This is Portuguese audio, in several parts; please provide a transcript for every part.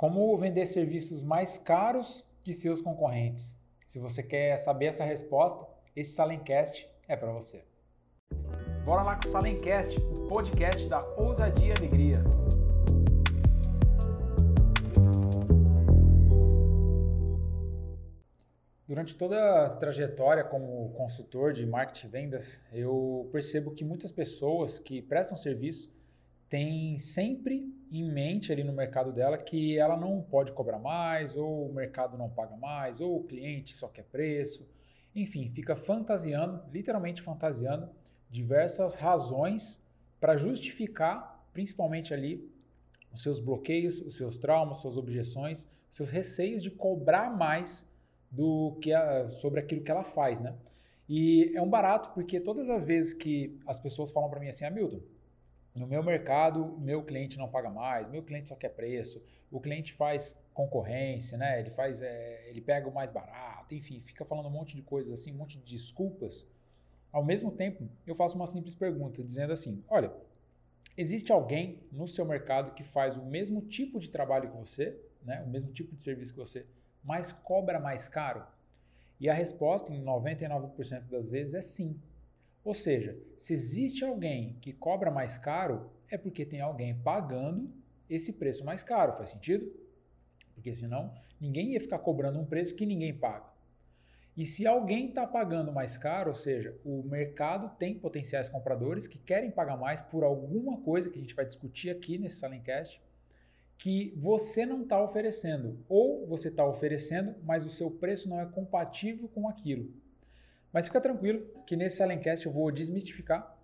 Como vender serviços mais caros que seus concorrentes? Se você quer saber essa resposta, esse Salencast é para você. Bora lá com o Salencast, o podcast da ousadia e alegria. Durante toda a trajetória como consultor de marketing e vendas, eu percebo que muitas pessoas que prestam serviço têm sempre em mente ali no mercado dela que ela não pode cobrar mais, ou o mercado não paga mais, ou o cliente só quer preço. Enfim, fica fantasiando, literalmente fantasiando, diversas razões para justificar, principalmente ali, os seus bloqueios, os seus traumas, suas objeções, seus receios de cobrar mais do que a, sobre aquilo que ela faz, né? E é um barato porque todas as vezes que as pessoas falam para mim assim, Hamilton, ah, no meu mercado, meu cliente não paga mais, meu cliente só quer preço, o cliente faz concorrência, né? Ele faz, é, ele pega o mais barato, enfim, fica falando um monte de coisas assim, um monte de desculpas. Ao mesmo tempo, eu faço uma simples pergunta, dizendo assim: olha, existe alguém no seu mercado que faz o mesmo tipo de trabalho que você, né? O mesmo tipo de serviço que você, mas cobra mais caro? E a resposta, em 99% das vezes, é sim. Ou seja, se existe alguém que cobra mais caro, é porque tem alguém pagando esse preço mais caro. Faz sentido? Porque senão ninguém ia ficar cobrando um preço que ninguém paga. E se alguém está pagando mais caro, ou seja, o mercado tem potenciais compradores que querem pagar mais por alguma coisa que a gente vai discutir aqui nesse Salencast, que você não está oferecendo. Ou você está oferecendo, mas o seu preço não é compatível com aquilo. Mas fica tranquilo que nesse Salencast eu vou desmistificar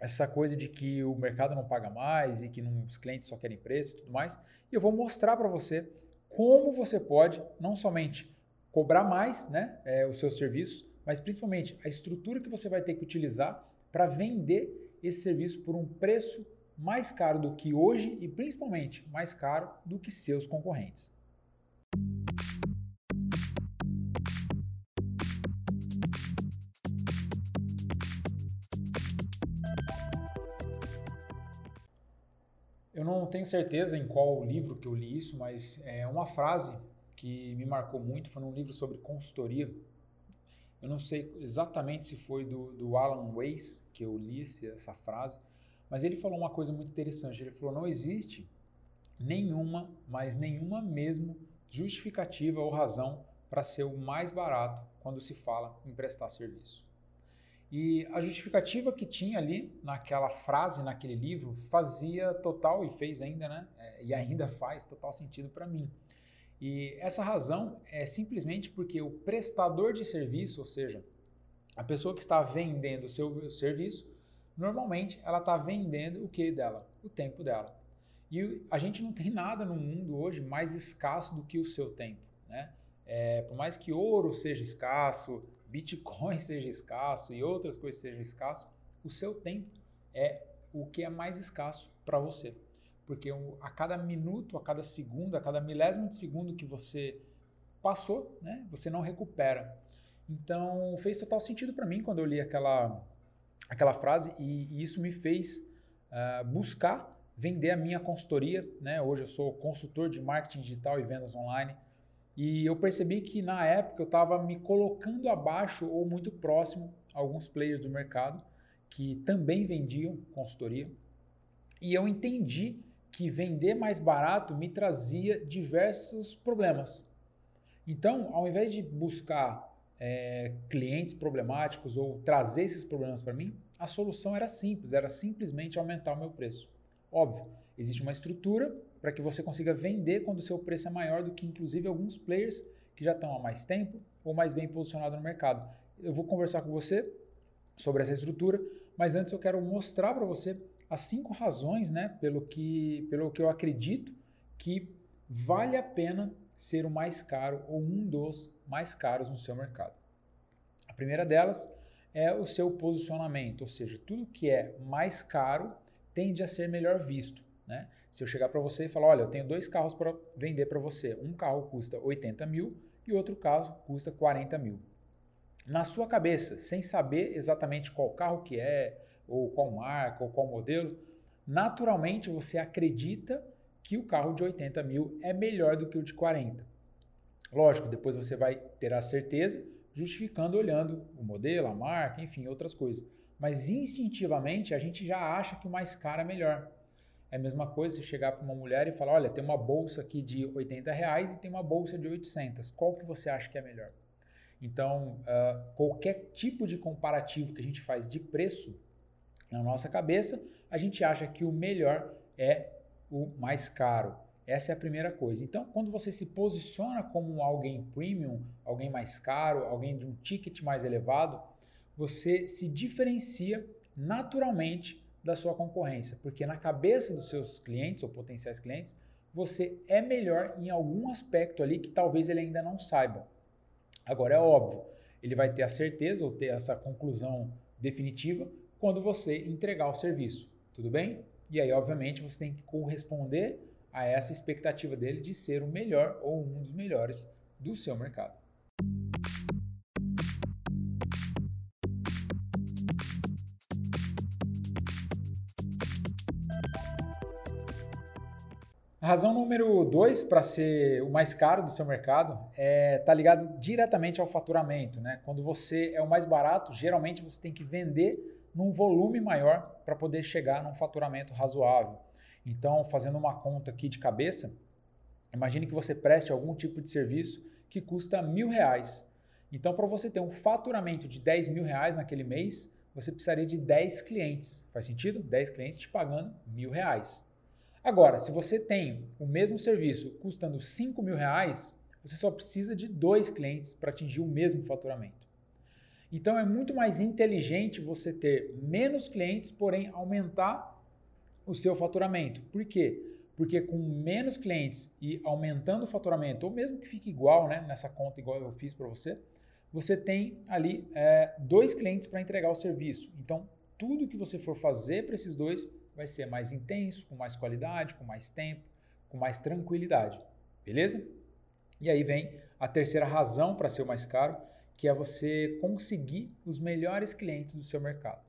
essa coisa de que o mercado não paga mais e que não, os clientes só querem preço e tudo mais. E eu vou mostrar para você como você pode não somente cobrar mais né, é, o seu serviço, mas principalmente a estrutura que você vai ter que utilizar para vender esse serviço por um preço mais caro do que hoje e principalmente mais caro do que seus concorrentes. Não tenho certeza em qual livro que eu li isso, mas é uma frase que me marcou muito, foi num livro sobre consultoria. Eu não sei exatamente se foi do, do Alan Weiss que eu li essa frase, mas ele falou uma coisa muito interessante. Ele falou: não existe nenhuma, mas nenhuma mesmo justificativa ou razão para ser o mais barato quando se fala em prestar serviço. E a justificativa que tinha ali naquela frase, naquele livro, fazia total e fez ainda, né? É, e ainda faz total sentido para mim. E essa razão é simplesmente porque o prestador de serviço, ou seja, a pessoa que está vendendo o seu serviço, normalmente ela está vendendo o que dela? O tempo dela. E a gente não tem nada no mundo hoje mais escasso do que o seu tempo, né? É, por mais que ouro seja escasso, Bitcoin seja escasso e outras coisas sejam escasso, o seu tempo é o que é mais escasso para você. Porque a cada minuto, a cada segundo, a cada milésimo de segundo que você passou, né, você não recupera. Então fez total sentido para mim quando eu li aquela, aquela frase e, e isso me fez uh, buscar vender a minha consultoria. Né? Hoje eu sou consultor de marketing digital e vendas online e eu percebi que na época eu estava me colocando abaixo ou muito próximo a alguns players do mercado que também vendiam consultoria. E eu entendi que vender mais barato me trazia diversos problemas. Então, ao invés de buscar é, clientes problemáticos ou trazer esses problemas para mim, a solução era simples, era simplesmente aumentar o meu preço. Óbvio, existe uma estrutura para que você consiga vender quando o seu preço é maior do que inclusive alguns players que já estão há mais tempo ou mais bem posicionados no mercado. Eu vou conversar com você sobre essa estrutura, mas antes eu quero mostrar para você as cinco razões, né, pelo que, pelo que eu acredito que vale a pena ser o mais caro ou um dos mais caros no seu mercado. A primeira delas é o seu posicionamento, ou seja, tudo que é mais caro tende a ser melhor visto. Né? Se eu chegar para você e falar, olha, eu tenho dois carros para vender para você, um carro custa 80 mil e outro carro custa 40 mil. Na sua cabeça, sem saber exatamente qual carro que é, ou qual marca, ou qual modelo, naturalmente você acredita que o carro de 80 mil é melhor do que o de 40. Lógico, depois você vai ter a certeza justificando olhando o modelo, a marca, enfim, outras coisas. Mas instintivamente a gente já acha que o mais caro é melhor. É a mesma coisa se chegar para uma mulher e falar, olha, tem uma bolsa aqui de 80 reais e tem uma bolsa de 800. Qual que você acha que é melhor? Então, uh, qualquer tipo de comparativo que a gente faz de preço na nossa cabeça, a gente acha que o melhor é o mais caro. Essa é a primeira coisa. Então, quando você se posiciona como alguém premium, alguém mais caro, alguém de um ticket mais elevado, você se diferencia naturalmente da sua concorrência, porque na cabeça dos seus clientes ou potenciais clientes, você é melhor em algum aspecto ali que talvez ele ainda não saiba. Agora é óbvio, ele vai ter a certeza ou ter essa conclusão definitiva quando você entregar o serviço, tudo bem? E aí, obviamente, você tem que corresponder a essa expectativa dele de ser o melhor ou um dos melhores do seu mercado. Razão número dois para ser o mais caro do seu mercado é tá ligado diretamente ao faturamento, né? Quando você é o mais barato, geralmente você tem que vender num volume maior para poder chegar num faturamento razoável. Então, fazendo uma conta aqui de cabeça, imagine que você preste algum tipo de serviço que custa mil reais. Então, para você ter um faturamento de 10 mil reais naquele mês, você precisaria de 10 clientes. Faz sentido? 10 clientes te pagando mil reais. Agora, se você tem o mesmo serviço custando 5 mil reais, você só precisa de dois clientes para atingir o mesmo faturamento. Então é muito mais inteligente você ter menos clientes, porém aumentar o seu faturamento. Por quê? Porque com menos clientes e aumentando o faturamento, ou mesmo que fique igual, né, nessa conta igual eu fiz para você, você tem ali é, dois clientes para entregar o serviço. Então, tudo que você for fazer para esses dois vai ser mais intenso, com mais qualidade, com mais tempo, com mais tranquilidade. Beleza? E aí vem a terceira razão para ser o mais caro, que é você conseguir os melhores clientes do seu mercado.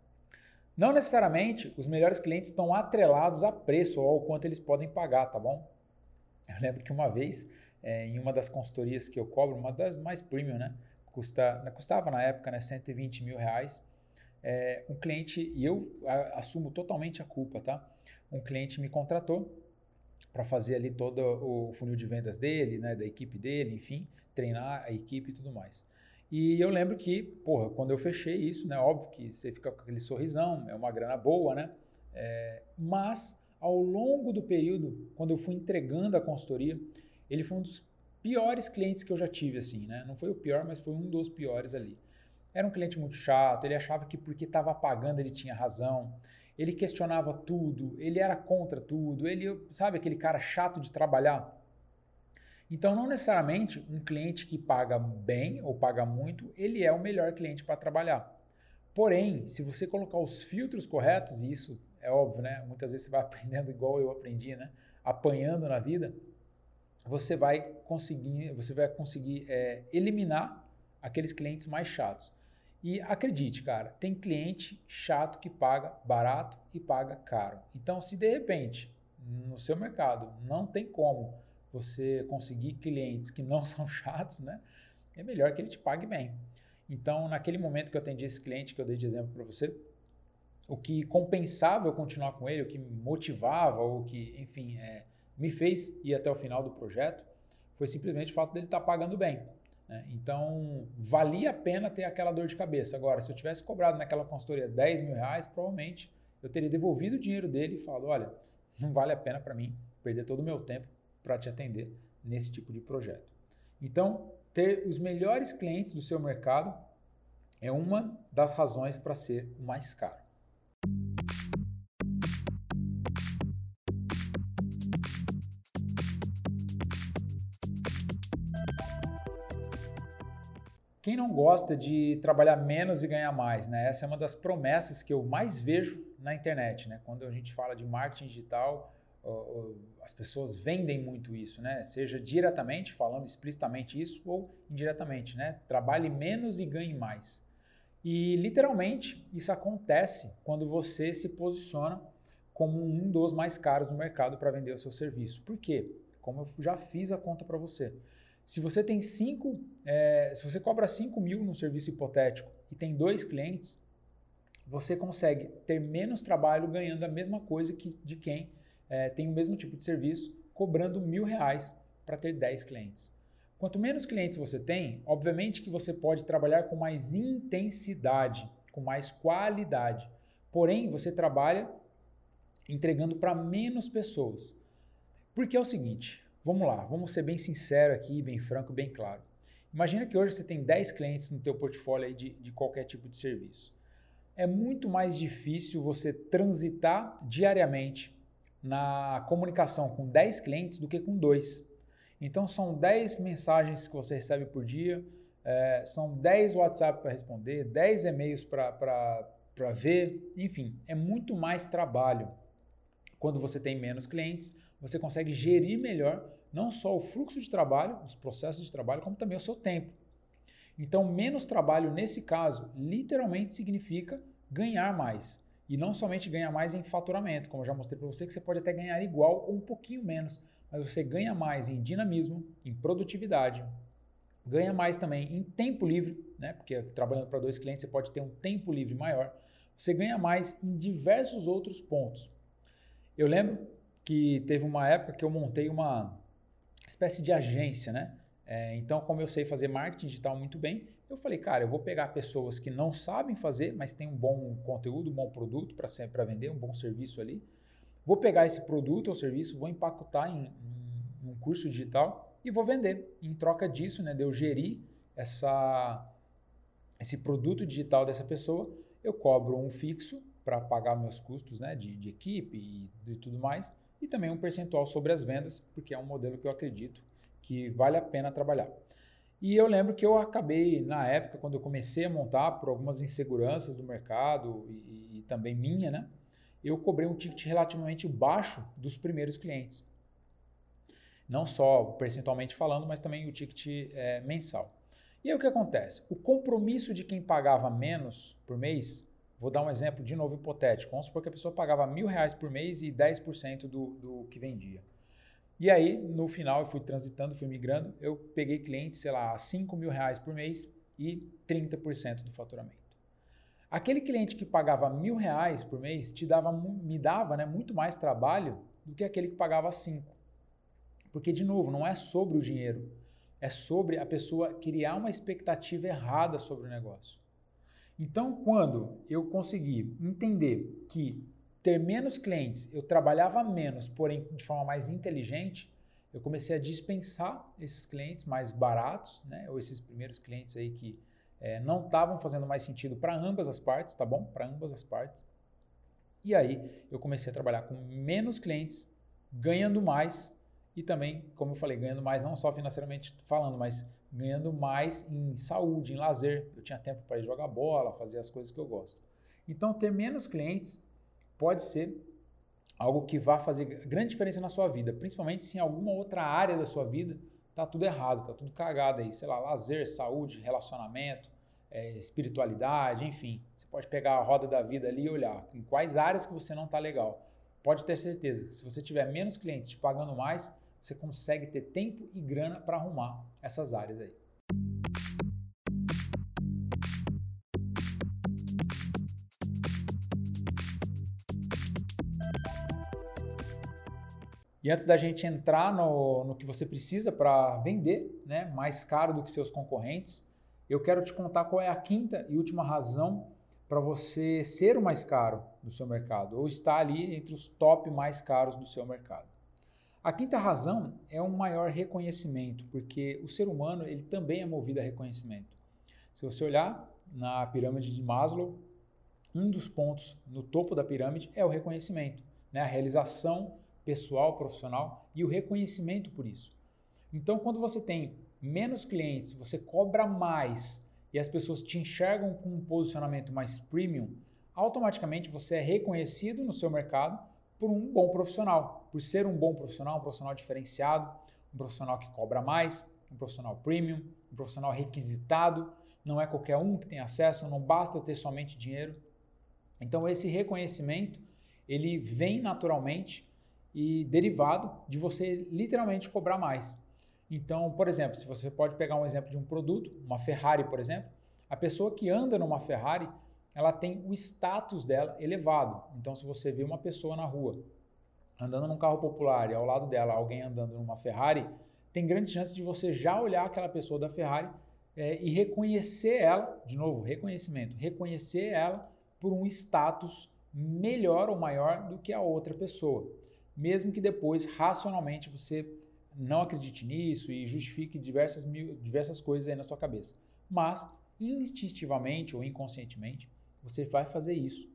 Não necessariamente os melhores clientes estão atrelados a preço ou ao quanto eles podem pagar, tá bom? Eu lembro que uma vez, é, em uma das consultorias que eu cobro, uma das mais premium, né? Custa, custava na época né, 120 mil reais. É, um cliente, e eu assumo totalmente a culpa, tá? Um cliente me contratou para fazer ali todo o funil de vendas dele, né, da equipe dele, enfim, treinar a equipe e tudo mais. E eu lembro que, porra, quando eu fechei isso, né? Óbvio que você fica com aquele sorrisão, é uma grana boa, né? É, mas ao longo do período, quando eu fui entregando a consultoria, ele foi um dos piores clientes que eu já tive, assim, né? Não foi o pior, mas foi um dos piores ali. Era um cliente muito chato, ele achava que porque estava pagando ele tinha razão, ele questionava tudo, ele era contra tudo, ele, sabe aquele cara chato de trabalhar? Então, não necessariamente um cliente que paga bem ou paga muito, ele é o melhor cliente para trabalhar. Porém, se você colocar os filtros corretos, e isso é óbvio, né? Muitas vezes você vai aprendendo igual eu aprendi, né? Apanhando na vida, você vai conseguir, você vai conseguir é, eliminar aqueles clientes mais chatos. E acredite, cara, tem cliente chato que paga barato e paga caro. Então, se de repente no seu mercado não tem como você conseguir clientes que não são chatos, né? É melhor que ele te pague bem. Então, naquele momento que eu atendi esse cliente que eu dei de exemplo para você, o que compensava eu continuar com ele, o que me motivava, ou que, enfim, é, me fez ir até o final do projeto, foi simplesmente o fato dele estar tá pagando bem. Né? Então, valia a pena ter aquela dor de cabeça. Agora, se eu tivesse cobrado naquela consultoria 10 mil reais, provavelmente eu teria devolvido o dinheiro dele e falado: olha, não vale a pena para mim perder todo o meu tempo para te atender nesse tipo de projeto. Então, ter os melhores clientes do seu mercado é uma das razões para ser o mais caro. Quem não gosta de trabalhar menos e ganhar mais, né? Essa é uma das promessas que eu mais vejo na internet, né? Quando a gente fala de marketing digital, as pessoas vendem muito isso, né? Seja diretamente, falando explicitamente isso, ou indiretamente, né? Trabalhe menos e ganhe mais. E literalmente isso acontece quando você se posiciona como um dos mais caros no mercado para vender o seu serviço. Por quê? Como eu já fiz a conta para você. Se você tem cinco, é, se você cobra 5 mil num serviço hipotético e tem dois clientes, você consegue ter menos trabalho ganhando a mesma coisa que de quem é, tem o mesmo tipo de serviço, cobrando mil reais para ter 10 clientes. Quanto menos clientes você tem, obviamente que você pode trabalhar com mais intensidade, com mais qualidade. Porém, você trabalha entregando para menos pessoas. Porque é o seguinte, vamos lá, vamos ser bem sincero aqui, bem franco, bem claro. Imagina que hoje você tem 10 clientes no teu portfólio de, de qualquer tipo de serviço. É muito mais difícil você transitar diariamente na comunicação com 10 clientes do que com dois. Então são 10 mensagens que você recebe por dia, é, são 10 WhatsApp para responder, 10 e-mails para ver, enfim, é muito mais trabalho. Quando você tem menos clientes, você consegue gerir melhor não só o fluxo de trabalho, os processos de trabalho, como também o seu tempo. Então, menos trabalho nesse caso, literalmente significa ganhar mais. E não somente ganhar mais em faturamento, como eu já mostrei para você, que você pode até ganhar igual ou um pouquinho menos, mas você ganha mais em dinamismo, em produtividade, ganha mais também em tempo livre, né? Porque trabalhando para dois clientes você pode ter um tempo livre maior. Você ganha mais em diversos outros pontos. Eu lembro que teve uma época que eu montei uma espécie de agência, né? É, então, como eu sei fazer marketing digital muito bem, eu falei, cara, eu vou pegar pessoas que não sabem fazer, mas têm um bom conteúdo, um bom produto para vender, um bom serviço ali. Vou pegar esse produto ou serviço, vou empacotar em, em, em um curso digital e vou vender. Em troca disso, né, de eu gerir essa, esse produto digital dessa pessoa, eu cobro um fixo para pagar meus custos né, de, de equipe e de tudo mais, e também um percentual sobre as vendas, porque é um modelo que eu acredito que vale a pena trabalhar. E eu lembro que eu acabei, na época, quando eu comecei a montar, por algumas inseguranças do mercado e, e também minha, né? Eu cobrei um ticket relativamente baixo dos primeiros clientes. Não só percentualmente falando, mas também o ticket é, mensal. E aí o que acontece? O compromisso de quem pagava menos por mês, vou dar um exemplo de novo hipotético. Vamos supor que a pessoa pagava mil reais por mês e 10% do, do que vendia. E aí, no final, eu fui transitando, fui migrando, eu peguei clientes, sei lá, a 5 mil reais por mês e 30% do faturamento. Aquele cliente que pagava mil reais por mês te dava, me dava né, muito mais trabalho do que aquele que pagava 5. Porque, de novo, não é sobre o dinheiro, é sobre a pessoa criar uma expectativa errada sobre o negócio. Então, quando eu consegui entender que ter menos clientes, eu trabalhava menos, porém de forma mais inteligente, eu comecei a dispensar esses clientes mais baratos, né? Ou esses primeiros clientes aí que é, não estavam fazendo mais sentido para ambas as partes, tá bom? Para ambas as partes. E aí eu comecei a trabalhar com menos clientes, ganhando mais e também, como eu falei, ganhando mais não só financeiramente falando, mas ganhando mais em saúde, em lazer. Eu tinha tempo para ir jogar bola, fazer as coisas que eu gosto. Então, ter menos clientes pode ser algo que vá fazer grande diferença na sua vida, principalmente se em alguma outra área da sua vida tá tudo errado, tá tudo cagado aí, sei lá, lazer, saúde, relacionamento, é, espiritualidade, enfim. Você pode pegar a roda da vida ali e olhar em quais áreas que você não tá legal. Pode ter certeza que se você tiver menos clientes te pagando mais, você consegue ter tempo e grana para arrumar essas áreas aí. E antes da gente entrar no, no que você precisa para vender, né, mais caro do que seus concorrentes, eu quero te contar qual é a quinta e última razão para você ser o mais caro do seu mercado ou estar ali entre os top mais caros do seu mercado. A quinta razão é um maior reconhecimento, porque o ser humano ele também é movido a reconhecimento. Se você olhar na pirâmide de Maslow, um dos pontos no topo da pirâmide é o reconhecimento, né? a realização pessoal, profissional e o reconhecimento por isso. Então, quando você tem menos clientes, você cobra mais e as pessoas te enxergam com um posicionamento mais premium, automaticamente você é reconhecido no seu mercado por um bom profissional, por ser um bom profissional, um profissional diferenciado, um profissional que cobra mais, um profissional premium, um profissional requisitado, não é qualquer um que tem acesso, não basta ter somente dinheiro. Então esse reconhecimento ele vem naturalmente e derivado de você literalmente cobrar mais. Então, por exemplo, se você pode pegar um exemplo de um produto, uma Ferrari, por exemplo, a pessoa que anda numa Ferrari, ela tem o status dela elevado. Então, se você vê uma pessoa na rua andando num carro popular e ao lado dela alguém andando numa Ferrari, tem grande chance de você já olhar aquela pessoa da Ferrari é, e reconhecer ela, de novo, reconhecimento, reconhecer ela por um status melhor ou maior do que a outra pessoa. Mesmo que depois, racionalmente, você não acredite nisso e justifique diversas, diversas coisas aí na sua cabeça. Mas, instintivamente ou inconscientemente, você vai fazer isso.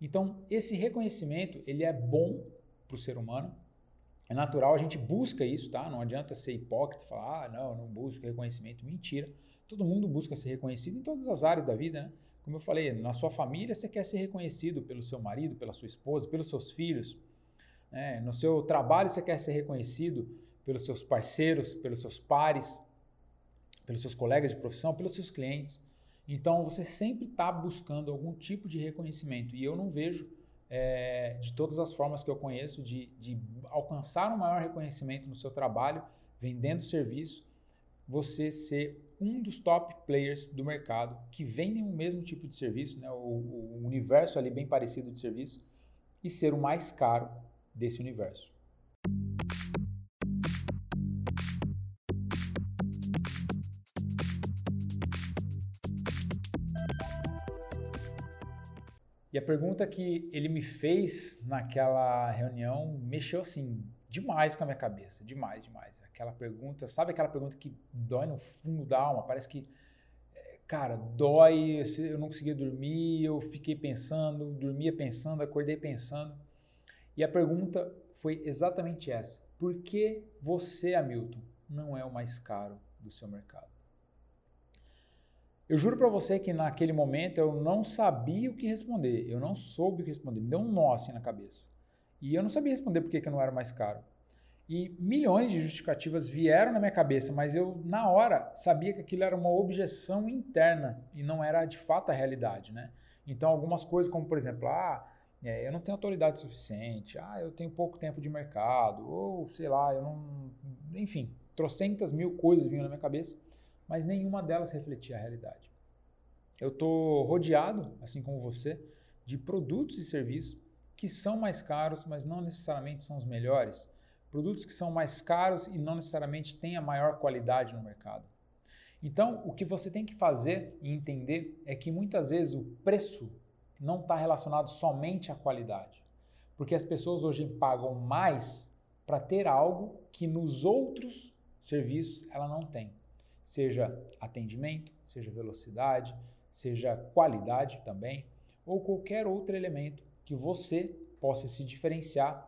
Então, esse reconhecimento, ele é bom para o ser humano. É natural, a gente busca isso, tá? Não adianta ser hipócrita e falar, ah, não, eu não busco reconhecimento. Mentira. Todo mundo busca ser reconhecido em todas as áreas da vida, né? Como eu falei, na sua família você quer ser reconhecido pelo seu marido, pela sua esposa, pelos seus filhos. Né? No seu trabalho você quer ser reconhecido pelos seus parceiros, pelos seus pares, pelos seus colegas de profissão, pelos seus clientes. Então você sempre está buscando algum tipo de reconhecimento e eu não vejo é, de todas as formas que eu conheço de, de alcançar um maior reconhecimento no seu trabalho, vendendo serviço, você ser um dos top players do mercado que vendem o mesmo tipo de serviço, né, o, o universo ali bem parecido de serviço, e ser o mais caro desse universo. E a pergunta que ele me fez naquela reunião mexeu assim demais com a minha cabeça, demais, demais. Aquela pergunta, sabe aquela pergunta que dói no fundo da alma? Parece que, é, cara, dói, eu não conseguia dormir, eu fiquei pensando, dormia pensando, acordei pensando. E a pergunta foi exatamente essa: por que você, Hamilton, não é o mais caro do seu mercado? Eu juro para você que naquele momento eu não sabia o que responder, eu não soube o que responder, me deu um nó assim na cabeça. E eu não sabia responder por que eu não era mais caro. E milhões de justificativas vieram na minha cabeça, mas eu, na hora, sabia que aquilo era uma objeção interna e não era de fato a realidade, né? Então, algumas coisas, como por exemplo, ah, é, eu não tenho autoridade suficiente, ah, eu tenho pouco tempo de mercado, ou sei lá, eu não. Enfim, trocentas mil coisas vinham na minha cabeça mas nenhuma delas refletia a realidade. Eu estou rodeado, assim como você, de produtos e serviços que são mais caros, mas não necessariamente são os melhores. Produtos que são mais caros e não necessariamente têm a maior qualidade no mercado. Então, o que você tem que fazer e entender é que muitas vezes o preço não está relacionado somente à qualidade. Porque as pessoas hoje pagam mais para ter algo que nos outros serviços ela não tem seja atendimento, seja velocidade, seja qualidade também, ou qualquer outro elemento que você possa se diferenciar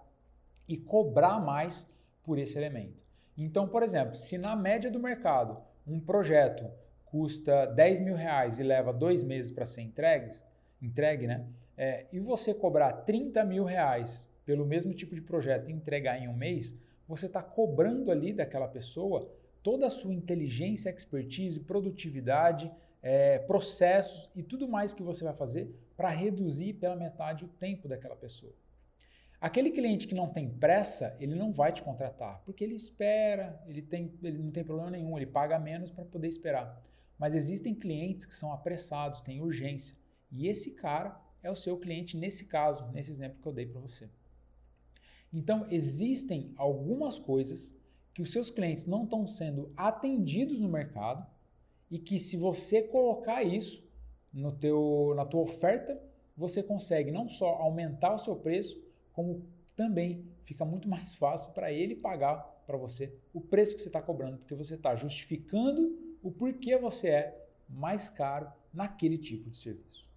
e cobrar mais por esse elemento. Então, por exemplo, se na média do mercado um projeto custa 10 mil reais e leva dois meses para ser entregues, entregue, né? É, e você cobrar 30 mil reais pelo mesmo tipo de projeto e entregar em um mês, você está cobrando ali daquela pessoa toda a sua inteligência, expertise, produtividade, é, processos e tudo mais que você vai fazer para reduzir pela metade o tempo daquela pessoa. Aquele cliente que não tem pressa, ele não vai te contratar, porque ele espera, ele, tem, ele não tem problema nenhum, ele paga menos para poder esperar. Mas existem clientes que são apressados, têm urgência. E esse cara é o seu cliente nesse caso, nesse exemplo que eu dei para você. Então, existem algumas coisas que os seus clientes não estão sendo atendidos no mercado e que se você colocar isso no teu, na tua oferta, você consegue não só aumentar o seu preço, como também fica muito mais fácil para ele pagar para você o preço que você está cobrando, porque você está justificando o porquê você é mais caro naquele tipo de serviço.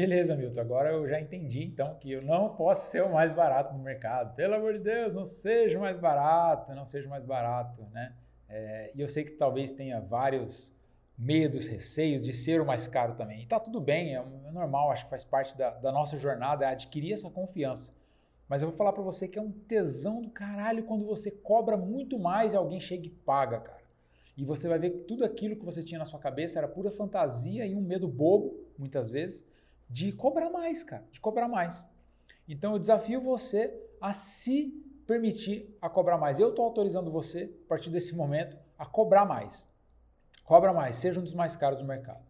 Beleza, Milton, agora eu já entendi então que eu não posso ser o mais barato no mercado. Pelo amor de Deus, não seja mais barato, não seja mais barato, né? É, e eu sei que talvez tenha vários medos, receios de ser o mais caro também. E tá tudo bem, é, é normal, acho que faz parte da, da nossa jornada é adquirir essa confiança. Mas eu vou falar para você que é um tesão do caralho quando você cobra muito mais e alguém chega e paga, cara. E você vai ver que tudo aquilo que você tinha na sua cabeça era pura fantasia e um medo bobo, muitas vezes, de cobrar mais, cara, de cobrar mais. Então eu desafio você a se permitir a cobrar mais. Eu estou autorizando você, a partir desse momento, a cobrar mais. Cobra mais, seja um dos mais caros do mercado.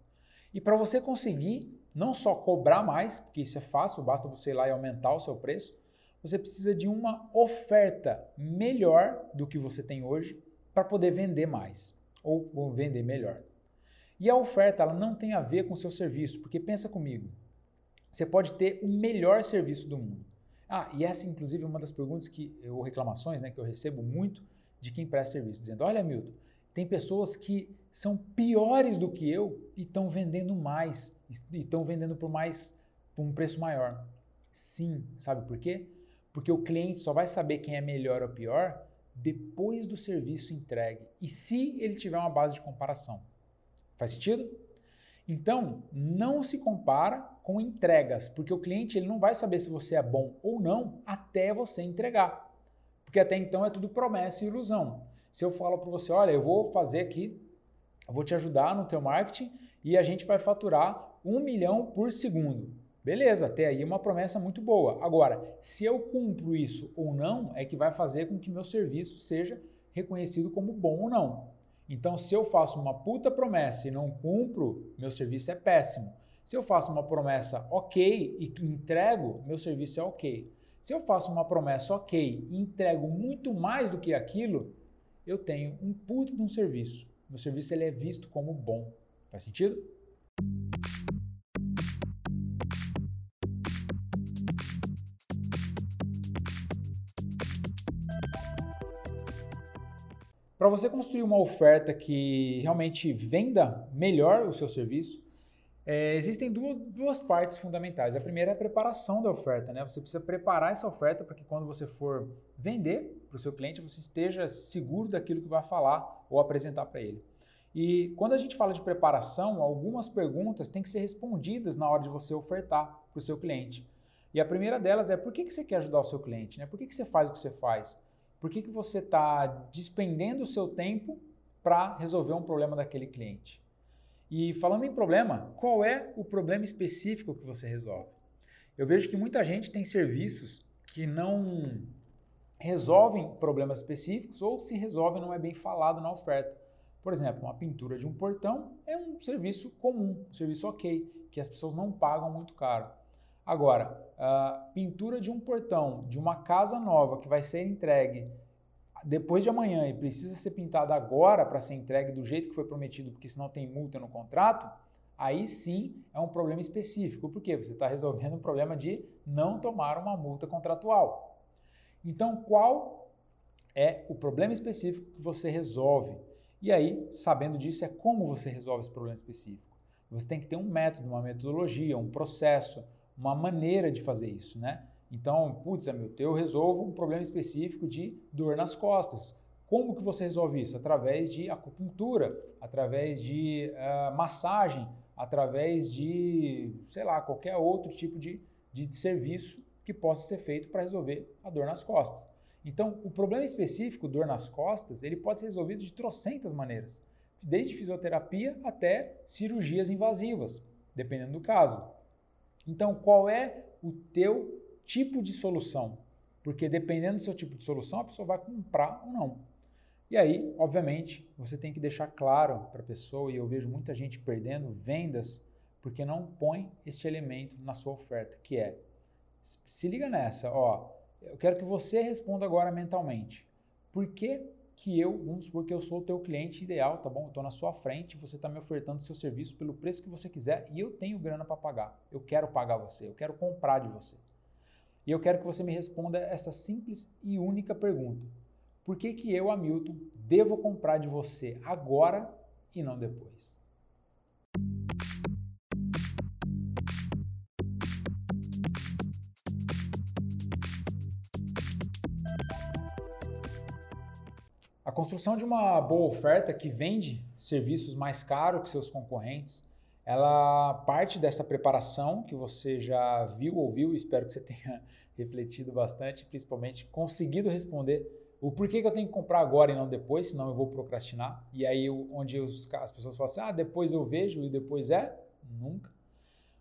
E para você conseguir não só cobrar mais, porque isso é fácil, basta você ir lá e aumentar o seu preço, você precisa de uma oferta melhor do que você tem hoje para poder vender mais ou vender melhor. E a oferta ela não tem a ver com o seu serviço, porque pensa comigo, você pode ter o melhor serviço do mundo. Ah, e essa inclusive é uma das perguntas que ou reclamações, né, que eu recebo muito de quem presta serviço, dizendo: "Olha, Milton, tem pessoas que são piores do que eu e estão vendendo mais, e estão vendendo por mais por um preço maior". Sim, sabe por quê? Porque o cliente só vai saber quem é melhor ou pior depois do serviço entregue e se ele tiver uma base de comparação. Faz sentido? Então, não se compara com entregas, porque o cliente ele não vai saber se você é bom ou não até você entregar. Porque até então é tudo promessa e ilusão. Se eu falo para você, olha, eu vou fazer aqui, eu vou te ajudar no teu marketing e a gente vai faturar um milhão por segundo. Beleza, até aí é uma promessa muito boa. Agora, se eu cumpro isso ou não, é que vai fazer com que meu serviço seja reconhecido como bom ou não. Então, se eu faço uma puta promessa e não cumpro, meu serviço é péssimo. Se eu faço uma promessa ok e entrego, meu serviço é ok. Se eu faço uma promessa ok e entrego muito mais do que aquilo, eu tenho um puta de um serviço. Meu serviço ele é visto como bom. Faz sentido? Para você construir uma oferta que realmente venda melhor o seu serviço, é, existem duas, duas, partes fundamentais. A primeira é a preparação da oferta. Né? Você precisa preparar essa oferta para que quando você for vender para o seu cliente, você esteja seguro daquilo que vai falar ou apresentar para ele. E quando a gente fala de preparação, algumas perguntas têm que ser respondidas na hora de você ofertar para o seu cliente. E a primeira delas é por que, que você quer ajudar o seu cliente? Né? Por que, que você faz o que você faz? Por que, que você está despendendo o seu tempo para resolver um problema daquele cliente? E falando em problema, qual é o problema específico que você resolve? Eu vejo que muita gente tem serviços que não resolvem problemas específicos ou se resolve não é bem falado na oferta. Por exemplo, uma pintura de um portão é um serviço comum, um serviço ok, que as pessoas não pagam muito caro. Agora, a pintura de um portão de uma casa nova que vai ser entregue depois de amanhã e precisa ser pintada agora para ser entregue do jeito que foi prometido, porque senão tem multa no contrato, aí sim é um problema específico, porque você está resolvendo um problema de não tomar uma multa contratual. Então, qual é o problema específico que você resolve? E aí, sabendo disso, é como você resolve esse problema específico. Você tem que ter um método, uma metodologia, um processo, uma maneira de fazer isso, né? Então, putz, meu, eu resolvo um problema específico de dor nas costas. Como que você resolve isso? Através de acupuntura, através de uh, massagem, através de, sei lá, qualquer outro tipo de, de serviço que possa ser feito para resolver a dor nas costas. Então, o problema específico, dor nas costas, ele pode ser resolvido de trocentas maneiras, desde fisioterapia até cirurgias invasivas, dependendo do caso. Então, qual é o teu tipo de solução? Porque dependendo do seu tipo de solução, a pessoa vai comprar ou não. E aí, obviamente, você tem que deixar claro para a pessoa, e eu vejo muita gente perdendo vendas porque não põe este elemento na sua oferta, que é, se liga nessa, ó, eu quero que você responda agora mentalmente. Por que que eu, vamos supor que eu sou o teu cliente ideal, tá bom? Eu estou na sua frente, você está me ofertando seu serviço pelo preço que você quiser e eu tenho grana para pagar. Eu quero pagar você, eu quero comprar de você. E eu quero que você me responda essa simples e única pergunta. Por que que eu, Hamilton, devo comprar de você agora e não depois? A construção de uma boa oferta que vende serviços mais caros que seus concorrentes ela parte dessa preparação que você já viu, ouviu, espero que você tenha refletido bastante, principalmente conseguido responder o porquê que eu tenho que comprar agora e não depois, senão eu vou procrastinar. E aí, onde as pessoas falam assim, ah, depois eu vejo e depois é? Nunca.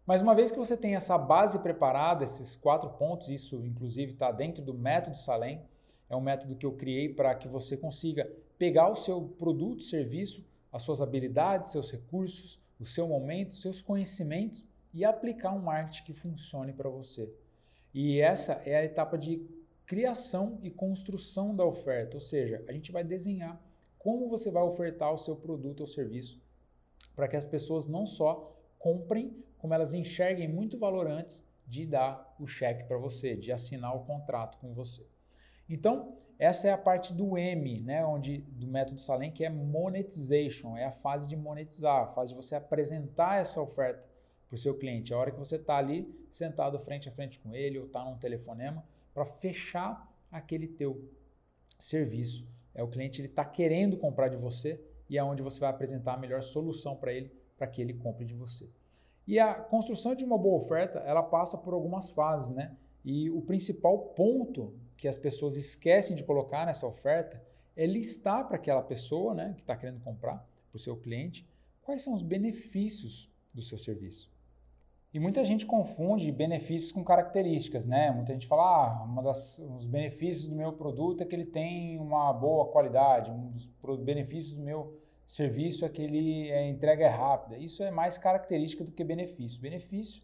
Mas uma vez que você tem essa base preparada, esses quatro pontos, isso inclusive está dentro do método Salem, é um método que eu criei para que você consiga pegar o seu produto, serviço, as suas habilidades, seus recursos, o seu momento, seus conhecimentos e aplicar um marketing que funcione para você. E essa é a etapa de criação e construção da oferta, ou seja, a gente vai desenhar como você vai ofertar o seu produto ou serviço para que as pessoas não só comprem, como elas enxerguem muito valor antes de dar o cheque para você, de assinar o contrato com você. Então, essa é a parte do M, né, onde do método Salem, que é monetization, é a fase de monetizar, a fase de você apresentar essa oferta para o seu cliente. A hora que você está ali sentado frente a frente com ele ou está num telefonema para fechar aquele teu serviço. É o cliente ele está querendo comprar de você e é onde você vai apresentar a melhor solução para ele para que ele compre de você. E a construção de uma boa oferta ela passa por algumas fases, né? E o principal ponto que as pessoas esquecem de colocar nessa oferta é listar para aquela pessoa né, que está querendo comprar, para o seu cliente, quais são os benefícios do seu serviço. E muita gente confunde benefícios com características, né? Muita gente fala, ah, uma das, os benefícios do meu produto é que ele tem uma boa qualidade, um dos benefícios do meu serviço é que ele é entrega é rápida. Isso é mais característica do que benefício. Benefício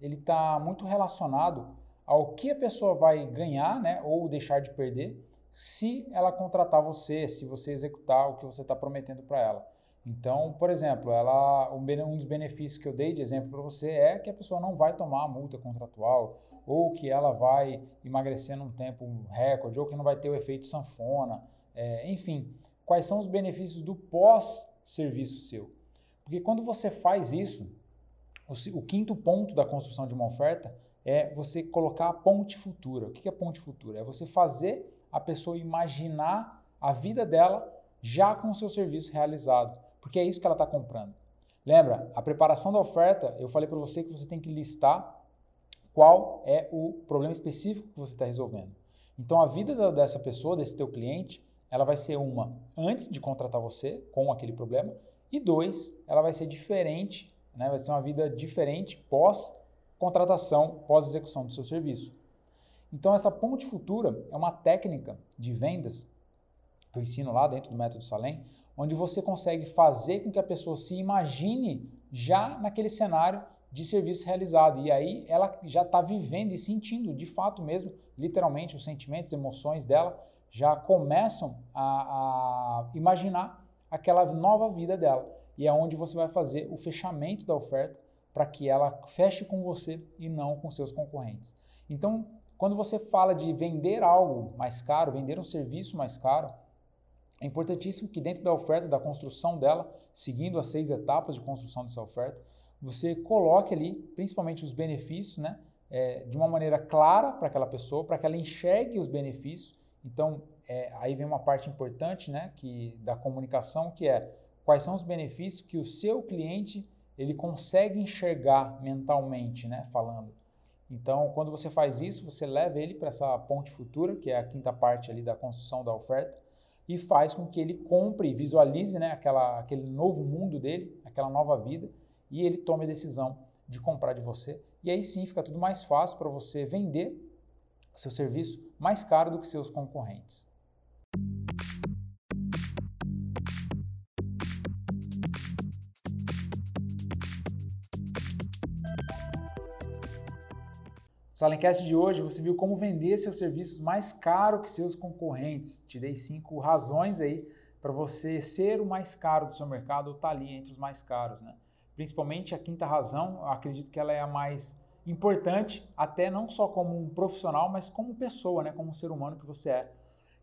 ele está muito relacionado ao que a pessoa vai ganhar, né, ou deixar de perder, se ela contratar você, se você executar o que você está prometendo para ela. Então, por exemplo, ela, um dos benefícios que eu dei de exemplo para você é que a pessoa não vai tomar a multa contratual, ou que ela vai emagrecer num tempo recorde, ou que não vai ter o efeito sanfona, é, enfim, quais são os benefícios do pós-serviço seu. Porque quando você faz isso, o, o quinto ponto da construção de uma oferta é você colocar a ponte futura. O que é ponte futura? É você fazer a pessoa imaginar a vida dela já com o seu serviço realizado, porque é isso que ela está comprando. Lembra, a preparação da oferta, eu falei para você que você tem que listar qual é o problema específico que você está resolvendo. Então, a vida dessa pessoa, desse teu cliente, ela vai ser uma antes de contratar você com aquele problema e dois, ela vai ser diferente, né? vai ser uma vida diferente pós contratação pós-execução do seu serviço. Então, essa ponte futura é uma técnica de vendas que eu ensino lá dentro do método Salem, onde você consegue fazer com que a pessoa se imagine já naquele cenário de serviço realizado. E aí ela já está vivendo e sentindo de fato mesmo, literalmente, os sentimentos, emoções dela já começam a, a imaginar aquela nova vida dela. E é onde você vai fazer o fechamento da oferta para que ela feche com você e não com seus concorrentes. Então, quando você fala de vender algo mais caro, vender um serviço mais caro, é importantíssimo que dentro da oferta, da construção dela, seguindo as seis etapas de construção dessa oferta, você coloque ali, principalmente os benefícios, né, é, de uma maneira clara para aquela pessoa, para que ela enxergue os benefícios. Então, é, aí vem uma parte importante, né, que da comunicação, que é quais são os benefícios que o seu cliente ele consegue enxergar mentalmente, né, falando. Então, quando você faz isso, você leva ele para essa ponte futura, que é a quinta parte ali da construção da oferta, e faz com que ele compre visualize né, aquela, aquele novo mundo dele, aquela nova vida, e ele tome a decisão de comprar de você. E aí sim fica tudo mais fácil para você vender o seu serviço mais caro do que seus concorrentes. Salencast de hoje você viu como vender seus serviços mais caro que seus concorrentes. Te dei cinco razões aí para você ser o mais caro do seu mercado ou estar tá ali entre os mais caros, né? Principalmente a quinta razão, acredito que ela é a mais importante, até não só como um profissional, mas como pessoa, né? Como um ser humano que você é.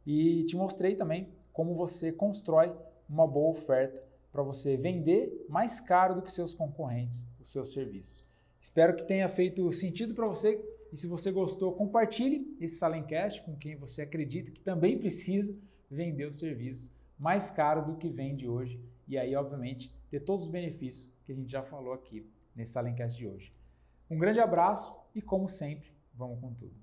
E te mostrei também como você constrói uma boa oferta para você vender mais caro do que seus concorrentes o seu serviço. Espero que tenha feito sentido para você e se você gostou, compartilhe esse Salencast com quem você acredita que também precisa vender os serviços mais caros do que vende hoje. E aí, obviamente, ter todos os benefícios que a gente já falou aqui nesse Salencast de hoje. Um grande abraço e, como sempre, vamos com tudo.